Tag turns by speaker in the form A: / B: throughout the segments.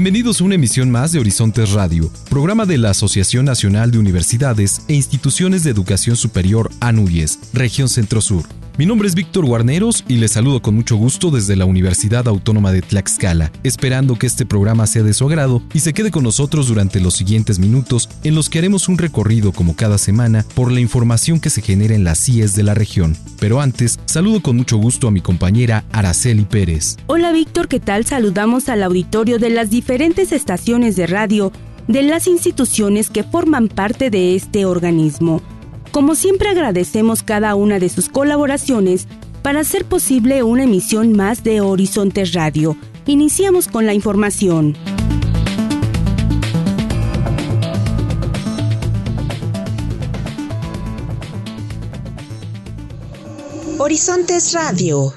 A: Bienvenidos a una emisión más de Horizontes Radio, programa de la Asociación Nacional de Universidades e Instituciones de Educación Superior ANUYES, Región Centro Sur. Mi nombre es Víctor Guarneros y les saludo con mucho gusto desde la Universidad Autónoma de Tlaxcala, esperando que este programa sea de su agrado y se quede con nosotros durante los siguientes minutos en los que haremos un recorrido como cada semana por la información que se genera en las CIES de la región. Pero antes, saludo con mucho gusto a mi compañera Araceli Pérez.
B: Hola Víctor, ¿qué tal? Saludamos al auditorio de las diferentes estaciones de radio de las instituciones que forman parte de este organismo. Como siempre agradecemos cada una de sus colaboraciones para hacer posible una emisión más de Horizontes Radio. Iniciamos con la información.
C: Horizontes Radio.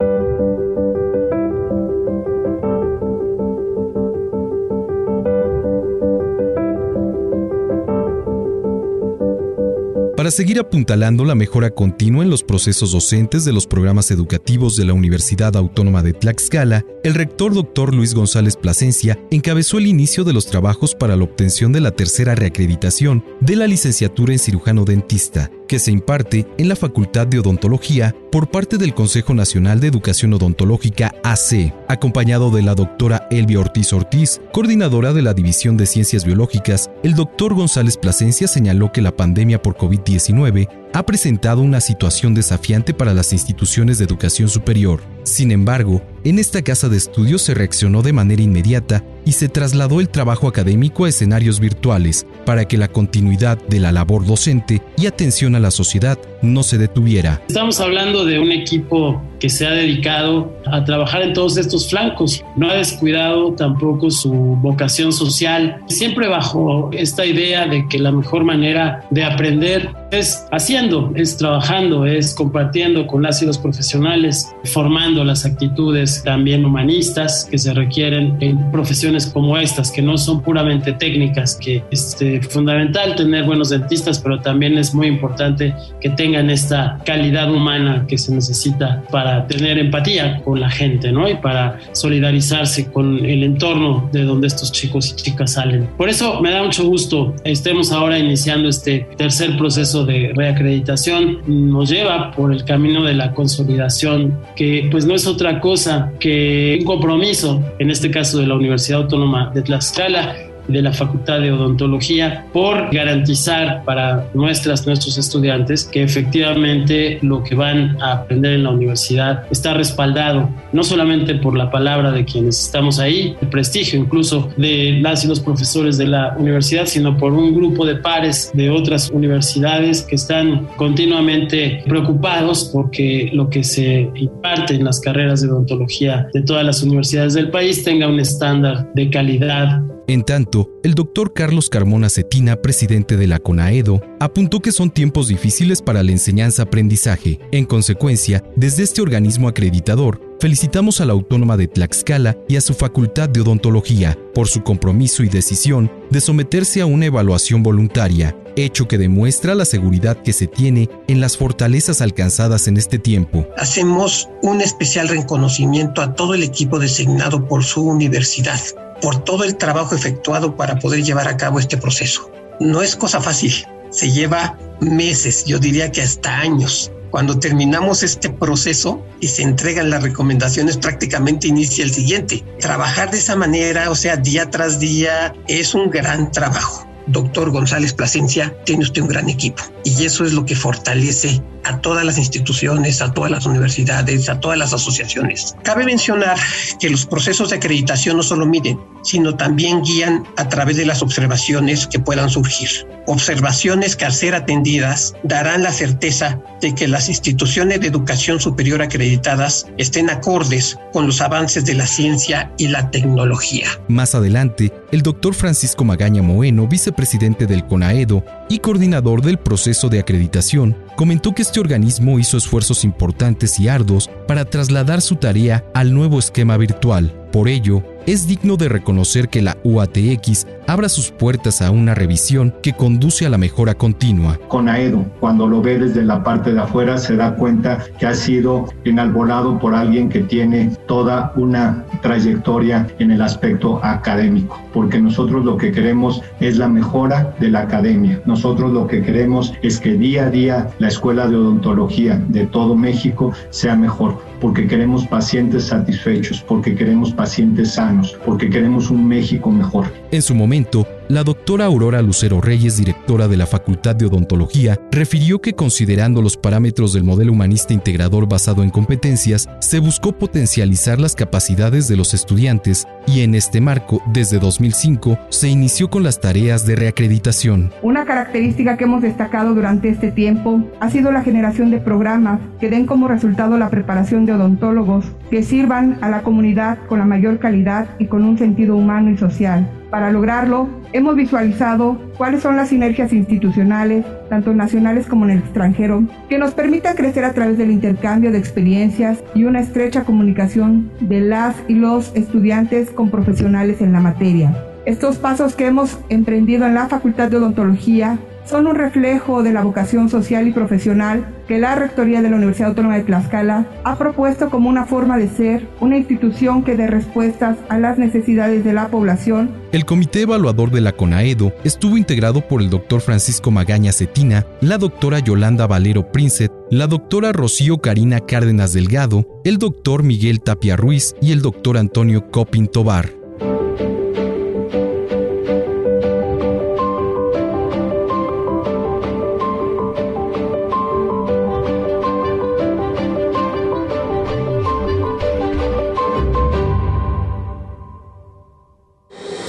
A: Para seguir apuntalando la mejora continua en los procesos docentes de los programas educativos de la Universidad Autónoma de Tlaxcala, el rector Dr. Luis González Plasencia encabezó el inicio de los trabajos para la obtención de la tercera reacreditación de la licenciatura en cirujano dentista, que se imparte en la Facultad de Odontología por parte del Consejo Nacional de Educación Odontológica AC, acompañado de la doctora Elvia Ortiz Ortiz, coordinadora de la División de Ciencias Biológicas, el doctor González Plasencia señaló que la pandemia por COVID-19 ha presentado una situación desafiante para las instituciones de educación superior. Sin embargo, en esta casa de estudios se reaccionó de manera inmediata y se trasladó el trabajo académico a escenarios virtuales para que la continuidad de la labor docente y atención a la sociedad no se detuviera.
D: Estamos hablando de un equipo que se ha dedicado a trabajar en todos estos flancos. No ha descuidado tampoco su vocación social, siempre bajo esta idea de que la mejor manera de aprender es haciendo, es trabajando, es compartiendo con las y los profesionales, formando las actitudes también humanistas que se requieren en profesiones como estas, que no son puramente técnicas, que es este, fundamental tener buenos dentistas, pero también es muy importante que tengan esta calidad humana que se necesita para tener empatía con la gente, ¿no? Y para solidarizarse con el entorno de donde estos chicos y chicas salen. Por eso me da mucho gusto estemos ahora iniciando este tercer proceso de reacreditación. Nos lleva por el camino de la consolidación, que pues no es otra cosa que un compromiso, en este caso de la Universidad Autónoma de Tlaxcala, de la Facultad de Odontología por garantizar para nuestras, nuestros estudiantes que efectivamente lo que van a aprender en la universidad está respaldado no solamente por la palabra de quienes estamos ahí, el prestigio incluso de las y los profesores de la universidad, sino por un grupo de pares de otras universidades que están continuamente preocupados porque lo que se imparte en las carreras de odontología de todas las universidades del país tenga un estándar de calidad
A: en tanto, el doctor Carlos Carmona Cetina, presidente de la CONAEDO, apuntó que son tiempos difíciles para la enseñanza-aprendizaje. En consecuencia, desde este organismo acreditador, felicitamos a la Autónoma de Tlaxcala y a su Facultad de Odontología por su compromiso y decisión de someterse a una evaluación voluntaria, hecho que demuestra la seguridad que se tiene en las fortalezas alcanzadas en este tiempo.
E: Hacemos un especial reconocimiento a todo el equipo designado por su universidad por todo el trabajo efectuado para poder llevar a cabo este proceso. No es cosa fácil, se lleva meses, yo diría que hasta años. Cuando terminamos este proceso y se entregan las recomendaciones, prácticamente inicia el siguiente. Trabajar de esa manera, o sea, día tras día, es un gran trabajo. Doctor González Plasencia, tiene usted un gran equipo. y eso es lo que fortalece a todas las instituciones, a todas las universidades, a todas las asociaciones. Cabe mencionar que los procesos de acreditación no solo miden, sino también guían a través de las observaciones que puedan surgir. Observaciones que al ser atendidas darán la certeza de que las instituciones de educación superior acreditadas estén acordes con los avances de la ciencia y la tecnología.
A: Más adelante, el doctor Francisco Magaña Moeno, vicepresidente del CONAEDO y coordinador del proceso de acreditación, comentó que este organismo hizo esfuerzos importantes y arduos para trasladar su tarea al nuevo esquema virtual. Por ello, es digno de reconocer que la UATX abra sus puertas a una revisión que conduce a la mejora continua.
F: Con AEDO, cuando lo ve desde la parte de afuera, se da cuenta que ha sido enalbolado por alguien que tiene toda una trayectoria en el aspecto académico, porque nosotros lo que queremos es la mejora de la academia. Nosotros lo que queremos es que día a día la Escuela de Odontología de todo México sea mejor, porque queremos pacientes satisfechos, porque queremos pacientes sanos, porque queremos un México mejor.
A: En su momento, la doctora Aurora Lucero Reyes, directora de la Facultad de Odontología, refirió que considerando los parámetros del modelo humanista integrador basado en competencias, se buscó potencializar las capacidades de los estudiantes y en este marco, desde 2005, se inició con las tareas de reacreditación.
G: Una característica que hemos destacado durante este tiempo ha sido la generación de programas que den como resultado la preparación de odontólogos que sirvan a la comunidad con la mayor calidad y con un sentido humano y social. Para lograrlo, hemos visualizado cuáles son las sinergias institucionales, tanto nacionales como en el extranjero, que nos permitan crecer a través del intercambio de experiencias y una estrecha comunicación de las y los estudiantes con profesionales en la materia. Estos pasos que hemos emprendido en la Facultad de Odontología son un reflejo de la vocación social y profesional que la Rectoría de la Universidad Autónoma de Tlaxcala ha propuesto como una forma de ser una institución que dé respuestas a las necesidades de la población.
A: El comité evaluador de la CONAEDO estuvo integrado por el doctor Francisco Magaña Cetina, la doctora Yolanda Valero Princet, la doctora Rocío Karina Cárdenas Delgado, el doctor Miguel Tapia Ruiz y el doctor Antonio Copin Tobar.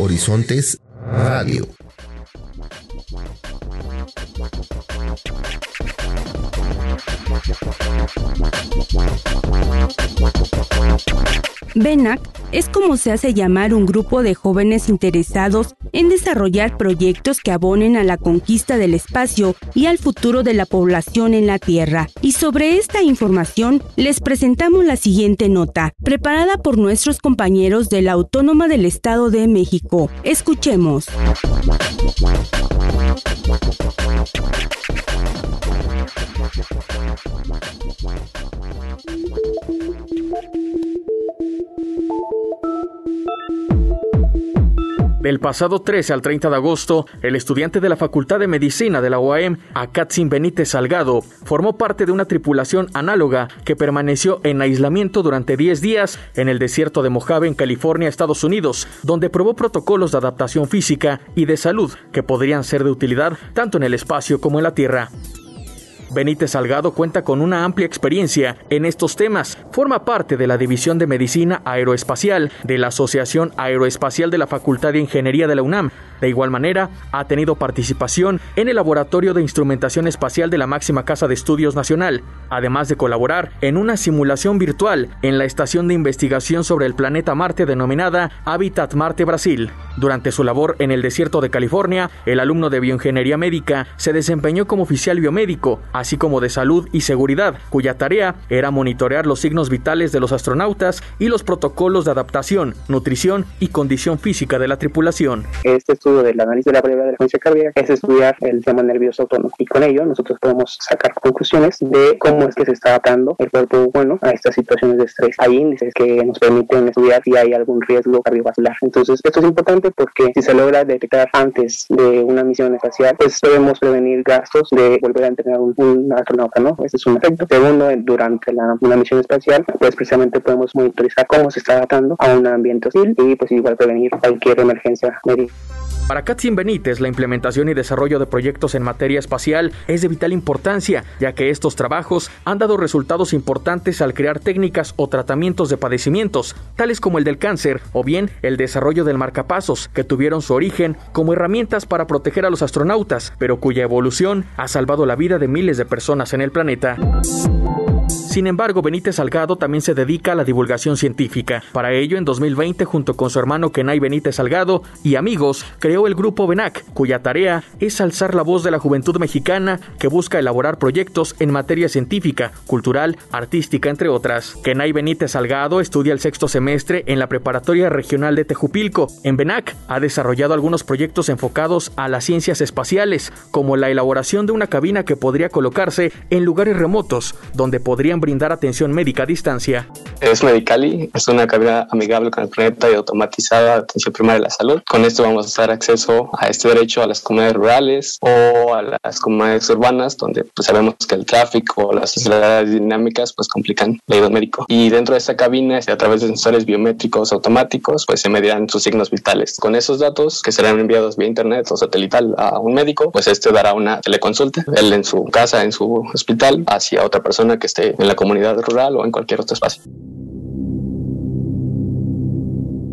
H: Horizontes Radio.
B: BENAC es como se hace llamar un grupo de jóvenes interesados en desarrollar proyectos que abonen a la conquista del espacio y al futuro de la población en la Tierra. Y sobre esta información les presentamos la siguiente nota, preparada por nuestros compañeros de la Autónoma del Estado de México. Escuchemos.
I: Del pasado 13 al 30 de agosto, el estudiante de la Facultad de Medicina de la UAM, Akatzin Benítez Salgado, formó parte de una tripulación análoga que permaneció en aislamiento durante 10 días en el desierto de Mojave, en California, Estados Unidos, donde probó protocolos de adaptación física y de salud que podrían ser de utilidad tanto en el espacio como en la Tierra. Benítez Salgado cuenta con una amplia experiencia en estos temas. Forma parte de la División de Medicina Aeroespacial de la Asociación Aeroespacial de la Facultad de Ingeniería de la UNAM. De igual manera, ha tenido participación en el Laboratorio de Instrumentación Espacial de la máxima Casa de Estudios Nacional, además de colaborar en una simulación virtual en la Estación de Investigación sobre el Planeta Marte denominada Habitat Marte Brasil. Durante su labor en el desierto de California, el alumno de bioingeniería médica se desempeñó como oficial biomédico, así como de salud y seguridad, cuya tarea era monitorear los signos vitales de los astronautas y los protocolos de adaptación, nutrición y condición física de la tripulación.
J: Este estudio del análisis de la brevedad de la frecuencia cardíaca es estudiar el sistema nervioso autónomo y con ello nosotros podemos sacar conclusiones de cómo es que se está adaptando el cuerpo humano a estas situaciones de estrés. Hay índices que nos permiten estudiar si hay algún riesgo cardiovascular. Entonces, esto es importante porque si se logra detectar antes de una misión espacial, pues podemos prevenir gastos de volver a entrenar un, un astronauta, ¿no? Ese es un efecto. Segundo, durante la, una misión espacial, pues precisamente podemos monitorizar cómo se está adaptando a un ambiente hostil y pues igual prevenir cualquier emergencia médica.
I: Para Katzin Benítez, la implementación y desarrollo de proyectos en materia espacial es de vital importancia, ya que estos trabajos han dado resultados importantes al crear técnicas o tratamientos de padecimientos, tales como el del cáncer o bien el desarrollo del marcapasos, que tuvieron su origen como herramientas para proteger a los astronautas, pero cuya evolución ha salvado la vida de miles de personas en el planeta. Sin embargo, Benítez Salgado también se dedica a la divulgación científica. Para ello, en 2020, junto con su hermano Kenai Benítez Salgado y amigos, creó el grupo BENAC, cuya tarea es alzar la voz de la juventud mexicana que busca elaborar proyectos en materia científica, cultural, artística, entre otras. Kenai Benítez Salgado estudia el sexto semestre en la Preparatoria Regional de Tejupilco. En BENAC ha desarrollado algunos proyectos enfocados a las ciencias espaciales, como la elaboración de una cabina que podría colocarse en lugares remotos, donde podrían brindar atención médica a distancia.
K: Es Medicali, es una cabina amigable con el planeta y automatizada de atención primaria de la salud. Con esto vamos a dar acceso a este derecho a las comunidades rurales o a las comunidades urbanas, donde pues, sabemos que el tráfico o las sociedades dinámicas pues complican el ayuda médico. Y dentro de esta cabina, a través de sensores biométricos automáticos, pues se medirán sus signos vitales. Con esos datos que serán enviados vía internet o satelital a un médico, pues este dará una teleconsulta, él en su casa, en su hospital, hacia otra persona que esté en la comunidad rural o en cualquier otro espacio.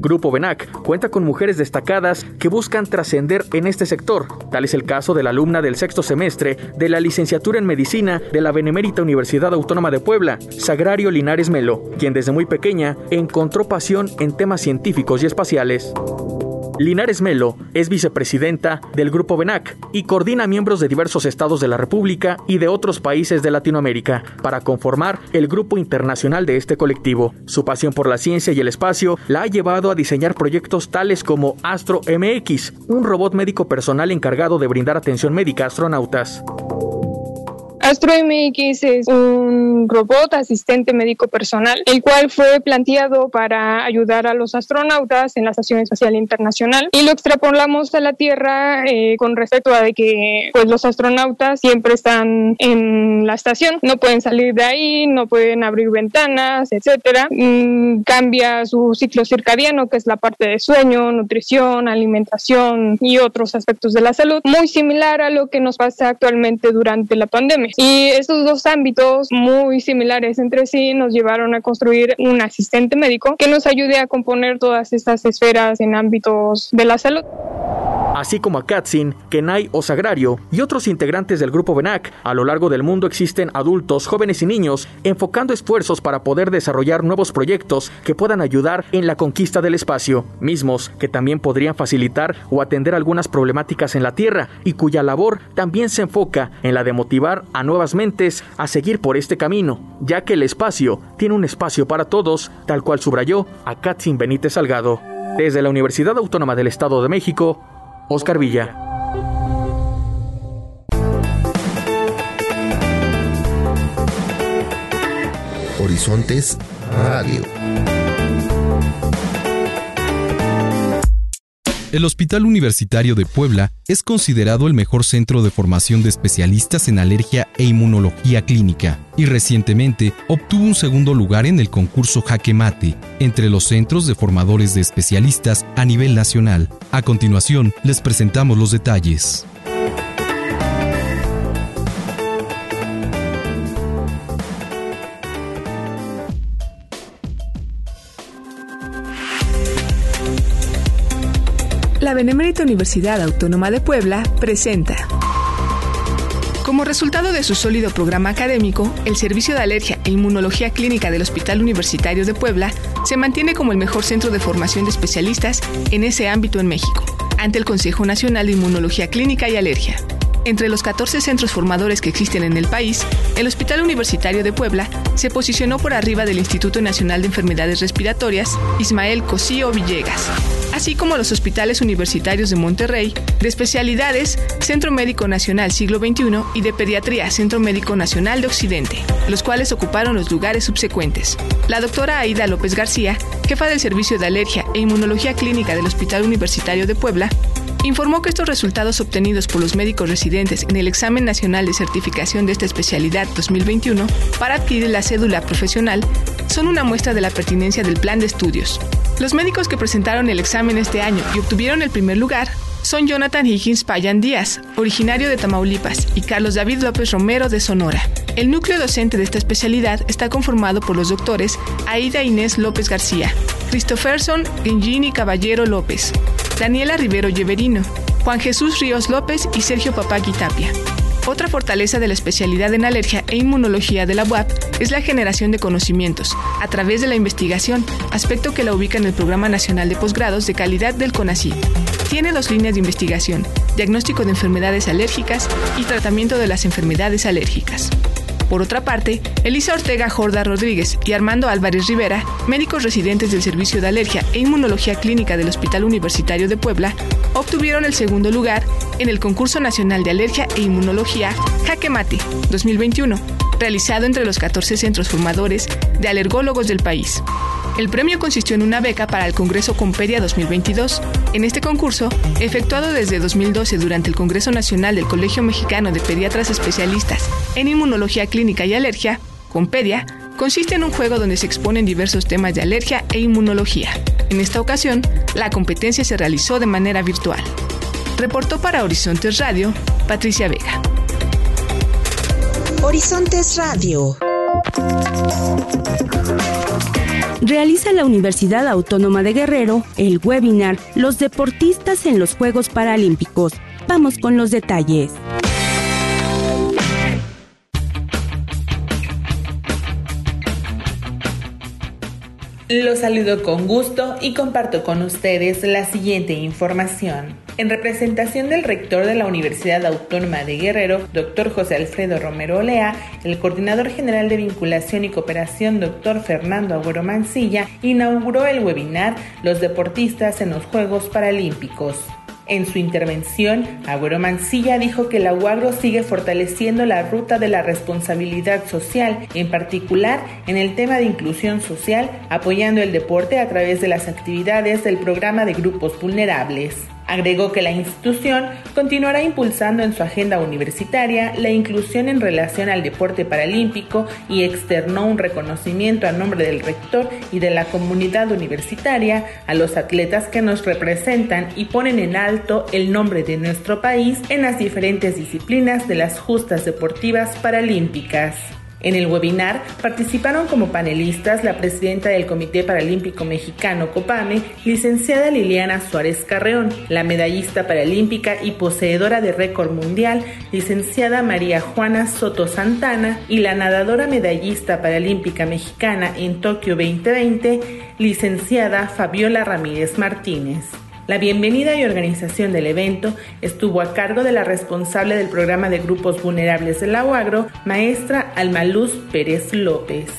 I: Grupo Benac cuenta con mujeres destacadas que buscan trascender en este sector. Tal es el caso de la alumna del sexto semestre de la licenciatura en medicina de la Benemérita Universidad Autónoma de Puebla, Sagrario Linares Melo, quien desde muy pequeña encontró pasión en temas científicos y espaciales. Linares Melo es vicepresidenta del Grupo BENAC y coordina miembros de diversos estados de la República y de otros países de Latinoamérica para conformar el grupo internacional de este colectivo. Su pasión por la ciencia y el espacio la ha llevado a diseñar proyectos tales como Astro MX, un robot médico personal encargado de brindar atención médica a astronautas.
L: Astro MX es un robot asistente médico personal, el cual fue planteado para ayudar a los astronautas en la Estación Espacial Internacional y lo extrapolamos a la Tierra eh, con respecto a de que pues, los astronautas siempre están en la estación, no pueden salir de ahí, no pueden abrir ventanas, etcétera. Mm, cambia su ciclo circadiano, que es la parte de sueño, nutrición, alimentación y otros aspectos de la salud, muy similar a lo que nos pasa actualmente durante la pandemia. Y estos dos ámbitos muy similares entre sí nos llevaron a construir un asistente médico que nos ayude a componer todas estas esferas en ámbitos de la salud
I: así como a Katzin, Kenai o Sagrario y otros integrantes del grupo Benac. A lo largo del mundo existen adultos, jóvenes y niños enfocando esfuerzos para poder desarrollar nuevos proyectos que puedan ayudar en la conquista del espacio, mismos que también podrían facilitar o atender algunas problemáticas en la Tierra y cuya labor también se enfoca en la de motivar a nuevas mentes a seguir por este camino, ya que el espacio tiene un espacio para todos, tal cual subrayó a Katzin Benítez Salgado. Desde la Universidad Autónoma del Estado de México, Oscar Villa.
H: Horizontes Radio.
A: El Hospital Universitario de Puebla es considerado el mejor centro de formación de especialistas en alergia e inmunología clínica y recientemente obtuvo un segundo lugar en el concurso Jaque Mate entre los centros de formadores de especialistas a nivel nacional. A continuación, les presentamos los detalles.
M: Benemérita Universidad Autónoma de Puebla presenta. Como resultado de su sólido programa académico, el Servicio de Alergia e Inmunología Clínica del Hospital Universitario de Puebla se mantiene como el mejor centro de formación de especialistas en ese ámbito en México, ante el Consejo Nacional de Inmunología Clínica y Alergia. Entre los 14 centros formadores que existen en el país, el Hospital Universitario de Puebla se posicionó por arriba del Instituto Nacional de Enfermedades Respiratorias Ismael Cosío Villegas, así como los hospitales universitarios de Monterrey, de especialidades Centro Médico Nacional Siglo XXI y de Pediatría Centro Médico Nacional de Occidente, los cuales ocuparon los lugares subsecuentes. La doctora Aida López García, jefa del Servicio de Alergia e Inmunología Clínica del Hospital Universitario de Puebla, informó que estos resultados obtenidos por los médicos residentes en el Examen Nacional de Certificación de esta especialidad 2021 para adquirir la cédula profesional son una muestra de la pertinencia del plan de estudios. Los médicos que presentaron el examen este año y obtuvieron el primer lugar son Jonathan Higgins Payan Díaz, originario de Tamaulipas, y Carlos David López Romero de Sonora. El núcleo docente de esta especialidad está conformado por los doctores Aida Inés López García, Christopherson Gengini Caballero López, Daniela Rivero Lleverino, Juan Jesús Ríos López y Sergio Papagui Tapia. Otra fortaleza de la especialidad en alergia e inmunología de la UAP es la generación de conocimientos a través de la investigación, aspecto que la ubica en el Programa Nacional de Posgrados de Calidad del CONACYT. Tiene dos líneas de investigación, diagnóstico de enfermedades alérgicas y tratamiento de las enfermedades alérgicas. Por otra parte, Elisa Ortega Jorda Rodríguez y Armando Álvarez Rivera, médicos residentes del Servicio de Alergia e Inmunología Clínica del Hospital Universitario de Puebla, obtuvieron el segundo lugar en el Concurso Nacional de Alergia e Inmunología Jaque Mate 2021, realizado entre los 14 centros formadores de alergólogos del país. El premio consistió en una beca para el Congreso Compedia 2022. En este concurso, efectuado desde 2012 durante el Congreso Nacional del Colegio Mexicano de Pediatras Especialistas en Inmunología Clínica y Alergia, Compedia, consiste en un juego donde se exponen diversos temas de alergia e inmunología. En esta ocasión, la competencia se realizó de manera virtual. Reportó para Horizontes Radio, Patricia Vega.
C: Horizontes Radio
B: realiza la Universidad Autónoma de Guerrero el webinar Los deportistas en los Juegos Paralímpicos. Vamos con los detalles.
N: Los saludo con gusto y comparto con ustedes la siguiente información. En representación del rector de la Universidad Autónoma de Guerrero, doctor José Alfredo Romero Olea, el coordinador general de vinculación y cooperación, doctor Fernando Agüero Mancilla, inauguró el webinar Los deportistas en los Juegos Paralímpicos. En su intervención, Agüero Mancilla dijo que la UAGRO sigue fortaleciendo la ruta de la responsabilidad social, en particular en el tema de inclusión social, apoyando el deporte a través de las actividades del programa de grupos vulnerables. Agregó que la institución continuará impulsando en su agenda universitaria la inclusión en relación al deporte paralímpico y externó un reconocimiento a nombre del rector y de la comunidad universitaria a los atletas que nos representan y ponen en alto el nombre de nuestro país en las diferentes disciplinas de las justas deportivas paralímpicas. En el webinar participaron como panelistas la presidenta del Comité Paralímpico Mexicano COPAME, licenciada Liliana Suárez Carreón, la medallista paralímpica y poseedora de récord mundial, licenciada María Juana Soto Santana, y la nadadora medallista paralímpica mexicana en Tokio 2020, licenciada Fabiola Ramírez Martínez. La bienvenida y organización del evento estuvo a cargo de la responsable del programa de grupos vulnerables de la UAGRO, maestra Almaluz Pérez López.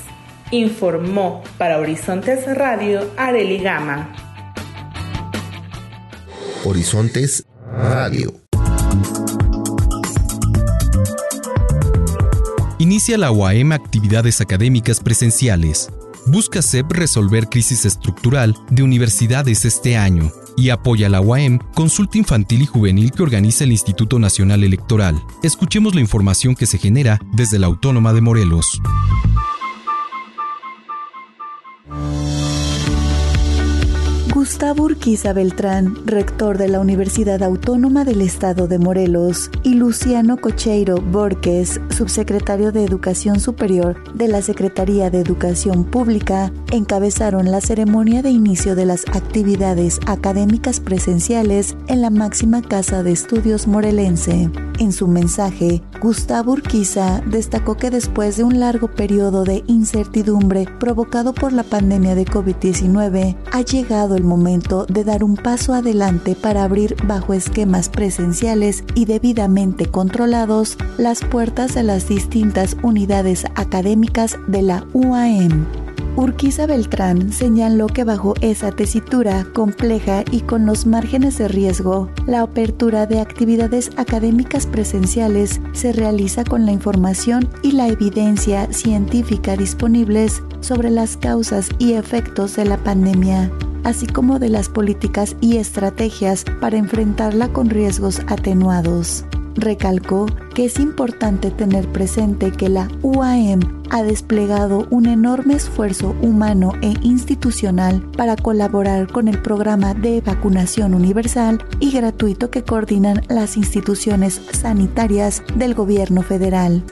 N: Informó para Horizontes Radio Areli Gama.
H: Horizontes Radio.
A: Inicia la UAM actividades académicas presenciales. Busca CEP resolver crisis estructural de universidades este año y apoya la UAM, consulta infantil y juvenil que organiza el Instituto Nacional Electoral. Escuchemos la información que se genera desde la Autónoma de Morelos.
O: Gustavo Urquiza Beltrán, rector de la Universidad Autónoma del Estado de Morelos, y Luciano Cocheiro Borges, subsecretario de Educación Superior de la Secretaría de Educación Pública, encabezaron la ceremonia de inicio de las actividades académicas presenciales en la máxima casa de estudios morelense. En su mensaje, Gustavo Urquiza destacó que después de un largo periodo de incertidumbre provocado por la pandemia de COVID-19, ha llegado el momento de dar un paso adelante para abrir bajo esquemas presenciales y debidamente controlados las puertas de las distintas unidades académicas de la UAM. Urquiza Beltrán señaló que bajo esa tesitura compleja y con los márgenes de riesgo, la apertura de actividades académicas presenciales se realiza con la información y la evidencia científica disponibles sobre las causas y efectos de la pandemia así como de las políticas y estrategias para enfrentarla con riesgos atenuados. recalcó que es importante tener presente que la UAM ha desplegado un enorme esfuerzo humano e institucional para colaborar con el programa de vacunación universal y gratuito que coordinan las instituciones sanitarias del gobierno federal.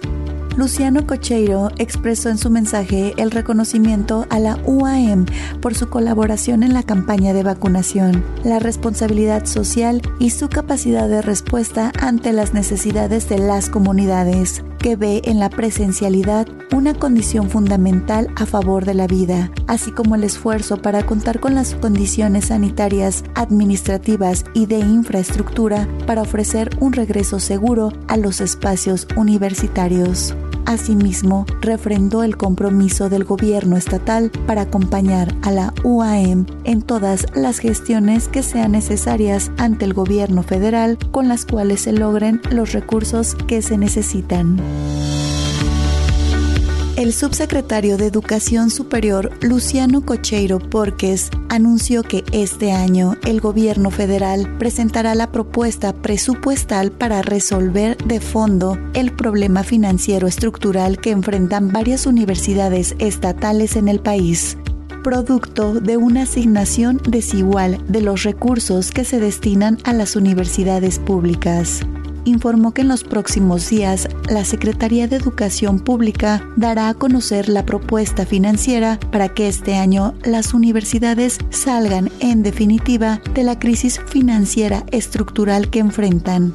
O: Luciano Cocheiro expresó en su mensaje el reconocimiento a la UAM por su colaboración en la campaña de vacunación, la responsabilidad social y su capacidad de respuesta ante las necesidades de las comunidades que ve en la presencialidad una condición fundamental a favor de la vida, así como el esfuerzo para contar con las condiciones sanitarias, administrativas y de infraestructura para ofrecer un regreso seguro a los espacios universitarios. Asimismo, refrendó el compromiso del gobierno estatal para acompañar a la UAM en todas las gestiones que sean necesarias ante el gobierno federal con las cuales se logren los recursos que se necesitan. El subsecretario de Educación Superior, Luciano Cocheiro Porques, anunció que este año el gobierno federal presentará la propuesta presupuestal para resolver de fondo el problema financiero estructural que enfrentan varias universidades estatales en el país producto de una asignación desigual de los recursos que se destinan a las universidades públicas informó que en los próximos días la Secretaría de Educación Pública dará a conocer la propuesta financiera para que este año las universidades salgan en definitiva de la crisis financiera estructural que enfrentan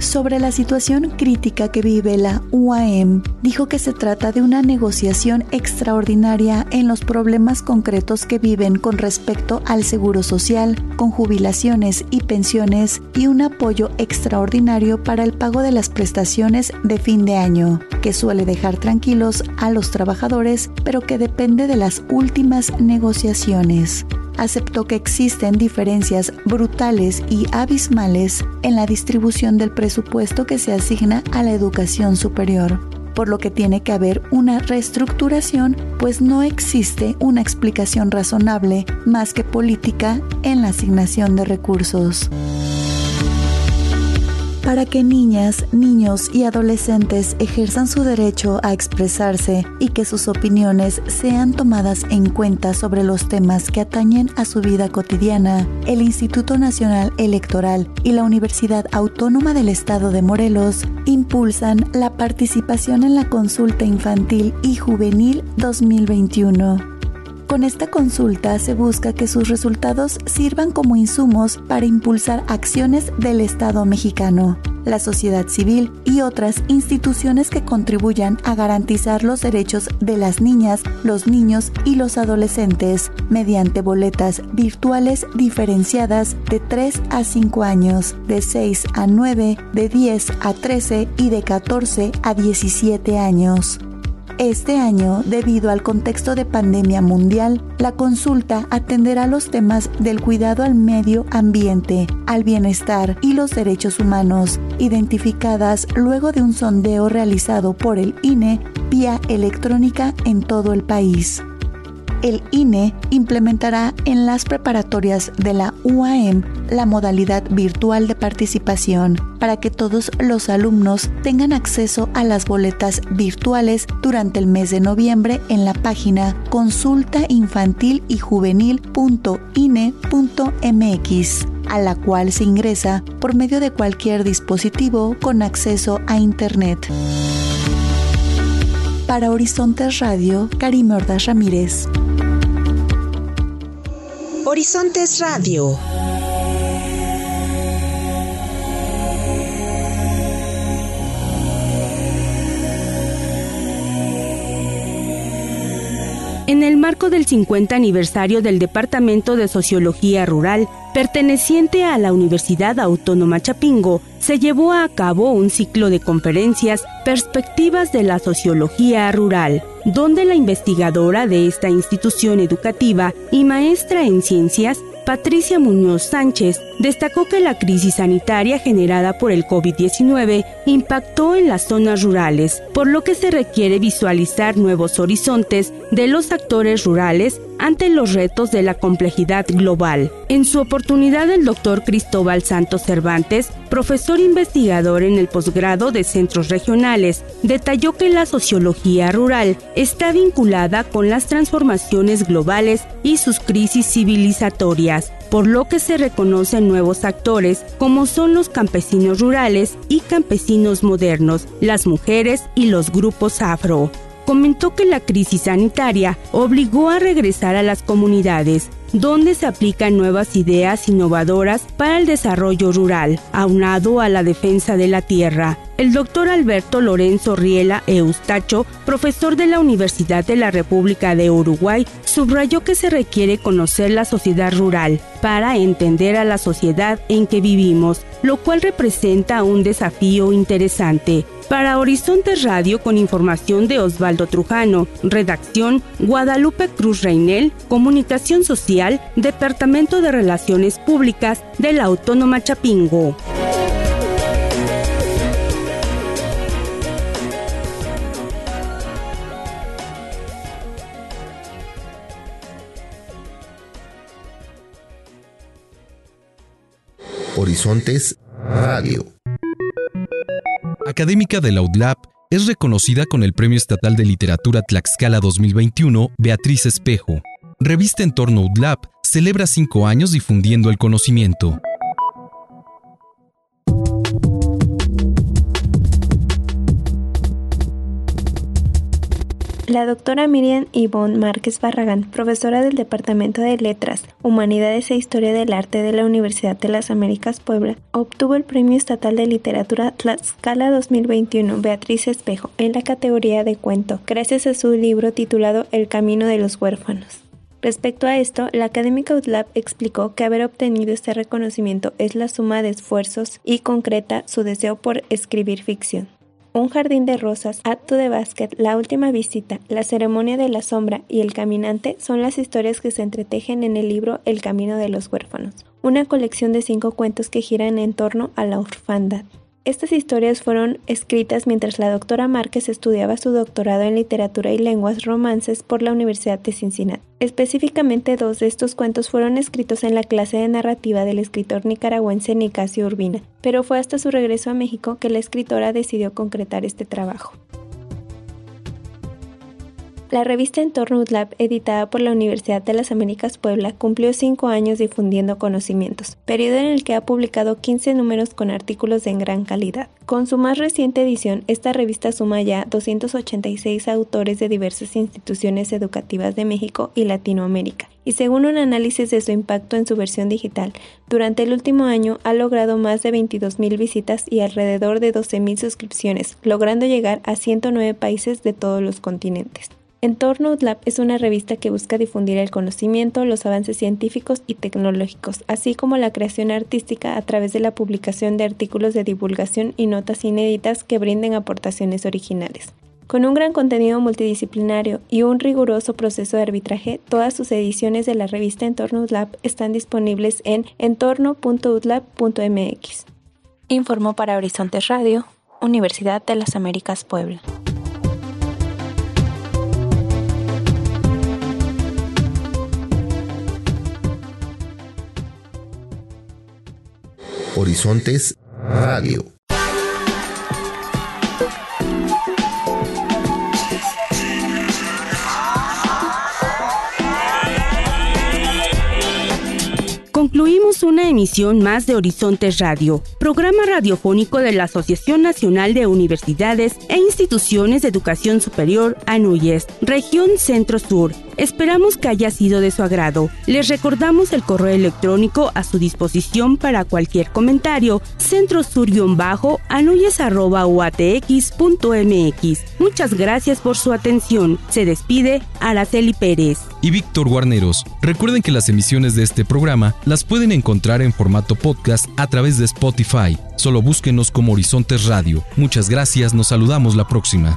O: sobre la situación crítica que vive la UAM, dijo que se trata de una negociación extraordinaria en los problemas concretos que viven con respecto al seguro social, con jubilaciones y pensiones y un apoyo extraordinario para el pago de las prestaciones de fin de año, que suele dejar tranquilos a los trabajadores, pero que depende de las últimas negociaciones aceptó que existen diferencias brutales y abismales en la distribución del presupuesto que se asigna a la educación superior, por lo que tiene que haber una reestructuración, pues no existe una explicación razonable más que política en la asignación de recursos para que niñas, niños y adolescentes ejerzan su derecho a expresarse y que sus opiniones sean tomadas en cuenta sobre los temas que atañen a su vida cotidiana, el Instituto Nacional Electoral y la Universidad Autónoma del Estado de Morelos impulsan la participación en la consulta infantil y juvenil 2021. Con esta consulta se busca que sus resultados sirvan como insumos para impulsar acciones del Estado mexicano, la sociedad civil y otras instituciones que contribuyan a garantizar los derechos de las niñas, los niños y los adolescentes mediante boletas virtuales diferenciadas de 3 a 5 años, de 6 a 9, de 10 a 13 y de 14 a 17 años. Este año, debido al contexto de pandemia mundial, la consulta atenderá los temas del cuidado al medio ambiente, al bienestar y los derechos humanos, identificadas luego de un sondeo realizado por el INE vía electrónica en todo el país el INE implementará en las preparatorias de la UAM la modalidad virtual de participación para que todos los alumnos tengan acceso a las boletas virtuales durante el mes de noviembre en la página consulta infantil y juvenil.ine.mx a la cual se ingresa por medio de cualquier dispositivo con acceso a Internet. Para Horizontes Radio, Karim Ordaz Ramírez.
C: Horizontes Radio.
B: En el marco del 50 aniversario del Departamento de Sociología Rural, perteneciente a la Universidad Autónoma Chapingo, se llevó a cabo un ciclo de conferencias Perspectivas de la Sociología Rural, donde la investigadora de esta institución educativa y maestra en ciencias Patricia Muñoz Sánchez destacó que la crisis sanitaria generada por el COVID-19 impactó en las zonas rurales, por lo que se requiere visualizar nuevos horizontes de los actores rurales ante los retos de la complejidad global. En su oportunidad, el doctor Cristóbal Santos Cervantes, profesor investigador en el posgrado de centros regionales, detalló que la sociología rural está vinculada con las transformaciones globales y sus crisis civilizatorias, por lo que se reconocen nuevos actores como son los campesinos rurales y campesinos modernos, las mujeres y los grupos afro. Comentó que la crisis sanitaria obligó a regresar a las comunidades, donde se aplican nuevas ideas innovadoras para el desarrollo rural, aunado a la defensa de la tierra. El doctor Alberto Lorenzo Riela Eustacho, profesor de la Universidad de la República de Uruguay, subrayó que se requiere conocer la sociedad rural para entender a la sociedad en que vivimos, lo cual representa un desafío interesante. Para Horizonte Radio con información de Osvaldo Trujano, redacción Guadalupe Cruz Reinel, Comunicación Social, Departamento de Relaciones Públicas de la Autónoma Chapingo.
H: Horizontes Radio
A: académica de la UDLAP, es reconocida con el Premio Estatal de Literatura Tlaxcala 2021 Beatriz Espejo. Revista Entorno UDLAP celebra cinco años difundiendo el conocimiento.
P: La doctora Miriam Ivonne Márquez Barragán, profesora del Departamento de Letras, Humanidades e Historia del Arte de la Universidad de las Américas Puebla, obtuvo el Premio Estatal de Literatura Tlaxcala 2021 Beatriz Espejo en la categoría de cuento, gracias a su libro titulado El Camino de los Huérfanos. Respecto a esto, la académica UTLAB explicó que haber obtenido este reconocimiento es la suma de esfuerzos y concreta su deseo por escribir ficción. Un jardín de rosas, acto de básquet, la última visita, la ceremonia de la sombra y el caminante son las historias que se entretejen en el libro El camino de los huérfanos, una colección de cinco cuentos que giran en torno a la orfandad. Estas historias fueron escritas mientras la doctora Márquez estudiaba su doctorado en literatura y lenguas romances por la Universidad de Cincinnati. Específicamente dos de estos cuentos fueron escritos en la clase de narrativa del escritor nicaragüense Nicasio Urbina, pero fue hasta su regreso a México que la escritora decidió concretar este trabajo. La revista Entorno UTLAB, editada por la Universidad de las Américas Puebla, cumplió cinco años difundiendo conocimientos, periodo en el que ha publicado 15 números con artículos de gran calidad. Con su más reciente edición, esta revista suma ya 286 autores de diversas instituciones educativas de México y Latinoamérica, y según un análisis de su impacto en su versión digital, durante el último año ha logrado más de 22.000 visitas y alrededor de 12.000 suscripciones, logrando llegar a 109 países de todos los continentes. Entorno Lab es una revista que busca difundir el conocimiento, los avances científicos y tecnológicos, así como la creación artística a través de la publicación de artículos de divulgación y notas inéditas que brinden aportaciones originales. Con un gran contenido multidisciplinario y un riguroso proceso de arbitraje, todas sus ediciones de la revista Entorno Lab están disponibles en entorno.utlab.mx. Informó para Horizontes Radio, Universidad de las Américas Puebla.
H: Horizontes Radio.
B: Concluimos una emisión más de Horizontes Radio, programa radiofónico de la Asociación Nacional de Universidades e Instituciones de Educación Superior, ANUYES, Región Centro Sur Esperamos que haya sido de su agrado. Les recordamos el correo electrónico a su disposición para cualquier comentario, centrosur-anuyes.uatx.mx. Muchas gracias por su atención. Se despide Araceli Pérez.
A: Y Víctor Guarneros. Recuerden que las emisiones de este programa las pueden encontrar en formato podcast a través de Spotify. Solo búsquenos como Horizontes Radio. Muchas gracias, nos saludamos la próxima.